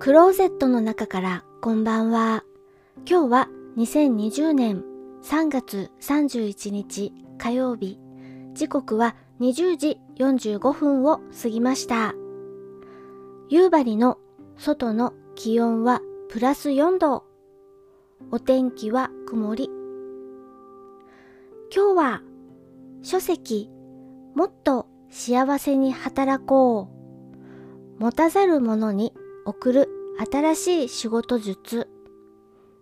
クローゼットの中からこんばんは。今日は2020年3月31日火曜日。時刻は20時45分を過ぎました。夕張の外の気温はプラス4度。お天気は曇り。今日は書籍もっと幸せに働こう。持たざる者に送る新しい仕事術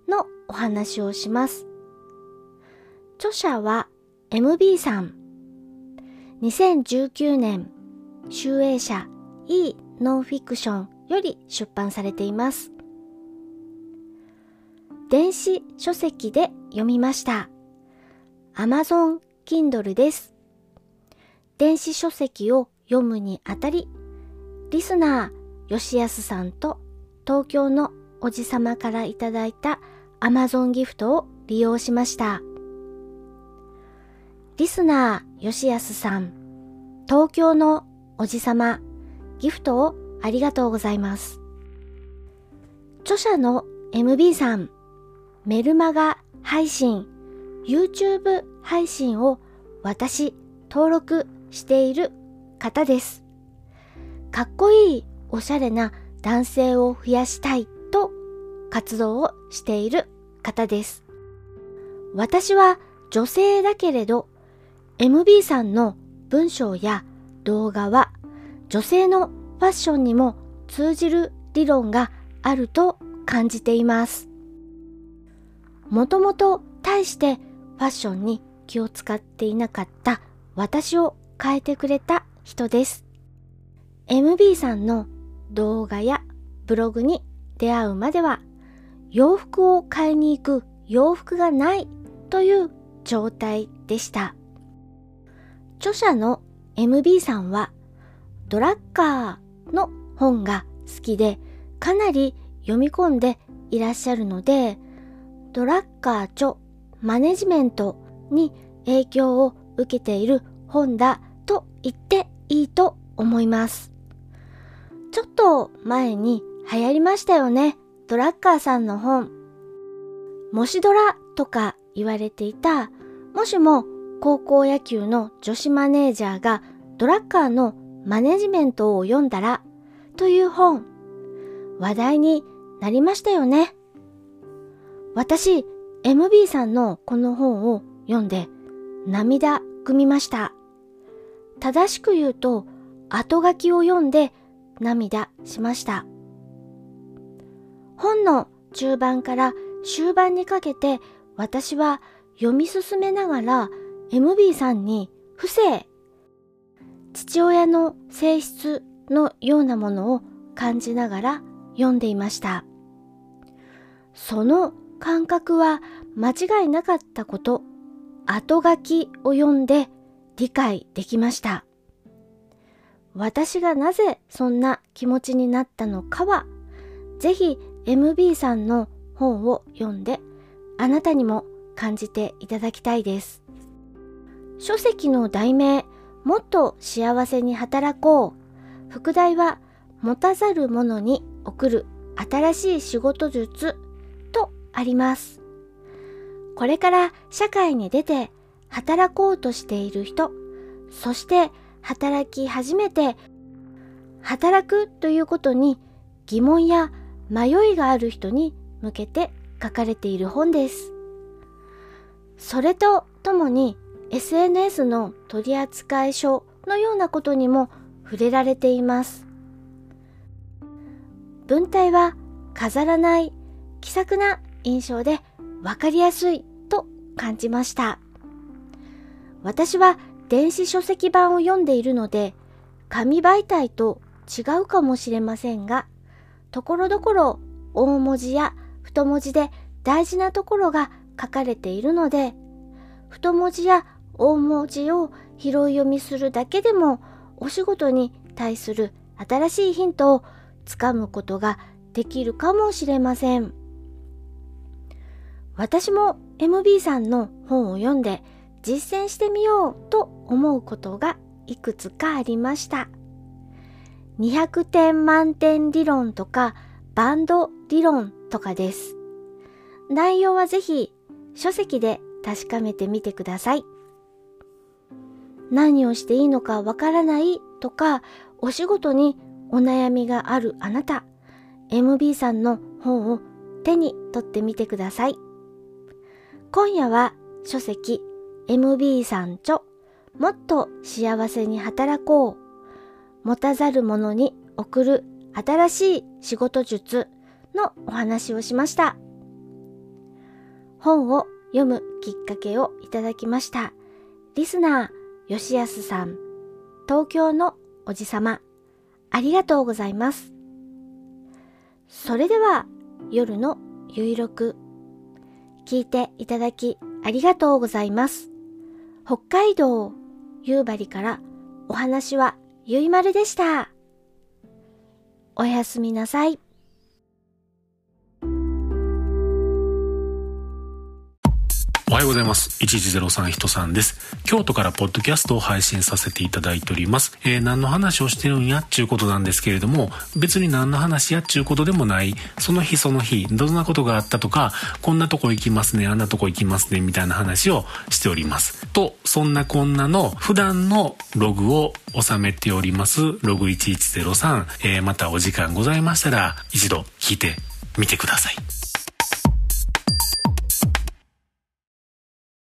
のお話をします。著者は MB さん。2019年、集英社 E ノンフィクションより出版されています。電子書籍で読みました。Amazon Kindle です。電子書籍を読むにあたり、リスナー吉安さんと東京のおじさまからいただいた Amazon ギフトを利用しました。リスナー吉安さん、東京のおじさま、ギフトをありがとうございます。著者の MB さん、メルマガ配信、YouTube 配信を私登録している方です。かっこいいおしゃれな男性を増やしたいと活動をしている方です。私は女性だけれど MB さんの文章や動画は女性のファッションにも通じる理論があると感じています。もともと大してファッションに気を使っていなかった私を変えてくれた人です。MB さんの動画やブログに出会うまでは洋服を買いに行く洋服がないという状態でした。著者の MB さんはドラッカーの本が好きでかなり読み込んでいらっしゃるのでドラッカー著マネジメントに影響を受けている本だと言っていいと思います。と前に流行りましたよね。ドラッカーさんの本。もしドラとか言われていた、もしも高校野球の女子マネージャーがドラッカーのマネジメントを読んだらという本、話題になりましたよね。私、MB さんのこの本を読んで涙ぐみました。正しく言うと、後書きを読んで涙しました。本の中盤から終盤にかけて私は読み進めながら MB さんに不正、父親の性質のようなものを感じながら読んでいました。その感覚は間違いなかったこと、後書きを読んで理解できました。私がなぜそんな気持ちになったのかは、ぜひ MB さんの本を読んで、あなたにも感じていただきたいです。書籍の題名、もっと幸せに働こう。副題は、持たざる者に送る新しい仕事術とあります。これから社会に出て働こうとしている人、そして働き始めて働くということに疑問や迷いがある人に向けて書かれている本です。それとともに SNS の取扱書のようなことにも触れられています。文体は飾らない気さくな印象でわかりやすいと感じました。私は電子書籍版を読んでいるので、紙媒体と違うかもしれませんが、ところどころ大文字や太文字で大事なところが書かれているので、太文字や大文字を拾い読みするだけでもお仕事に対する新しいヒントをつかむことができるかもしれません。私も MB さんの本を読んで実践してみようと思うことがいくつかありました。200点満点理論とかバンド理論とかです。内容はぜひ書籍で確かめてみてください。何をしていいのかわからないとか、お仕事にお悩みがあるあなた、MB さんの本を手に取ってみてください。今夜は書籍 MB さん著もっと幸せに働こう持たざる者に送る新しい仕事術のお話をしました。本を読むきっかけをいただきました。リスナー、吉安さん、東京のおじさま、ありがとうございます。それでは、夜のゆいろく、聞いていただきありがとうございます。北海道夕張からお話はゆいまるでした。おやすみなさい。おはようございます。1103人さんです。京都からポッドキャストを配信させていただいております。えー、何の話をしてるんやっちゅうことなんですけれども、別に何の話やっちゅうことでもない、その日その日、どんなことがあったとか、こんなとこ行きますね、あんなとこ行きますね、みたいな話をしております。と、そんなこんなの普段のログを収めております、ログ1103、えー、またお時間ございましたら、一度聞いてみてください。